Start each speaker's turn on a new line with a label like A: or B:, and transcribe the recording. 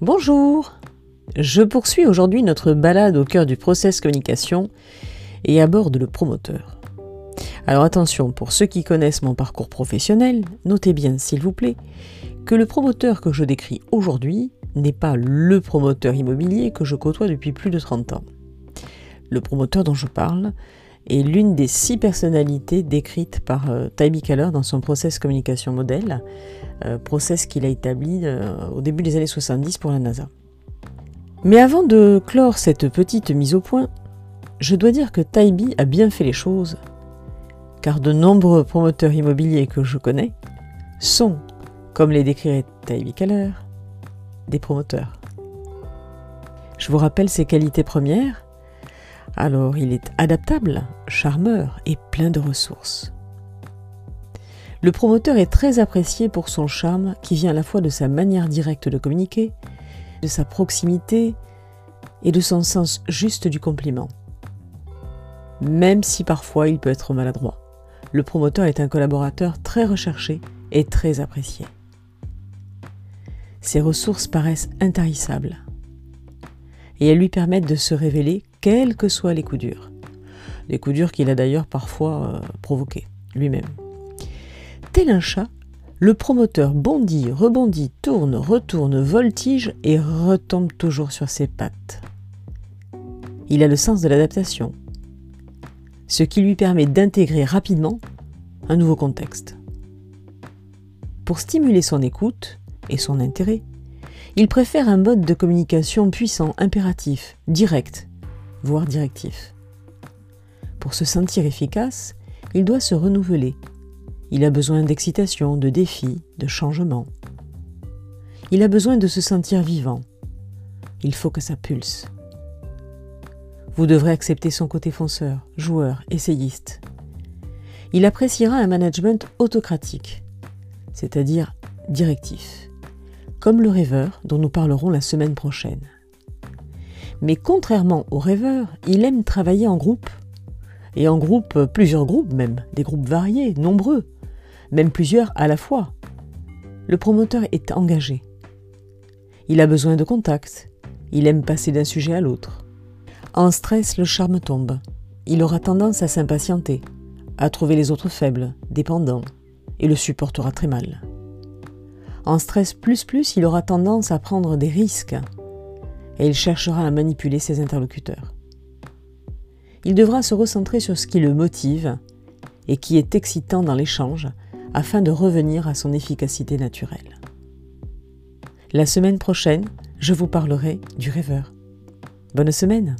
A: Bonjour Je poursuis aujourd'hui notre balade au cœur du process communication et aborde le promoteur. Alors attention, pour ceux qui connaissent mon parcours professionnel, notez bien s'il vous plaît que le promoteur que je décris aujourd'hui n'est pas le promoteur immobilier que je côtoie depuis plus de 30 ans. Le promoteur dont je parle est l'une des six personnalités décrites par euh, Tybee Keller dans son process communication modèle, euh, process qu'il a établi euh, au début des années 70 pour la NASA. Mais avant de clore cette petite mise au point, je dois dire que Tybee a bien fait les choses, car de nombreux promoteurs immobiliers que je connais sont, comme les décrirait Tybee Keller, des promoteurs. Je vous rappelle ses qualités premières alors il est adaptable, charmeur et plein de ressources. Le promoteur est très apprécié pour son charme qui vient à la fois de sa manière directe de communiquer, de sa proximité et de son sens juste du compliment. Même si parfois il peut être maladroit, le promoteur est un collaborateur très recherché et très apprécié. Ses ressources paraissent intarissables et elles lui permettent de se révéler quels que soient les coups durs. Les coups durs qu'il a d'ailleurs parfois euh, provoqués lui-même. Tel un chat, le promoteur bondit, rebondit, tourne, retourne, voltige et retombe toujours sur ses pattes. Il a le sens de l'adaptation, ce qui lui permet d'intégrer rapidement un nouveau contexte. Pour stimuler son écoute et son intérêt, il préfère un mode de communication puissant, impératif, direct, voire directif. Pour se sentir efficace, il doit se renouveler. Il a besoin d'excitation, de défis, de changement. Il a besoin de se sentir vivant. Il faut que ça pulse. Vous devrez accepter son côté fonceur, joueur, essayiste. Il appréciera un management autocratique, c'est-à-dire directif, comme le rêveur dont nous parlerons la semaine prochaine. Mais contrairement au rêveur, il aime travailler en groupe. Et en groupe, plusieurs groupes même, des groupes variés, nombreux, même plusieurs à la fois. Le promoteur est engagé. Il a besoin de contact. Il aime passer d'un sujet à l'autre. En stress, le charme tombe. Il aura tendance à s'impatienter, à trouver les autres faibles, dépendants, et le supportera très mal. En stress plus plus, il aura tendance à prendre des risques, et il cherchera à manipuler ses interlocuteurs. Il devra se recentrer sur ce qui le motive et qui est excitant dans l'échange afin de revenir à son efficacité naturelle. La semaine prochaine, je vous parlerai du rêveur. Bonne semaine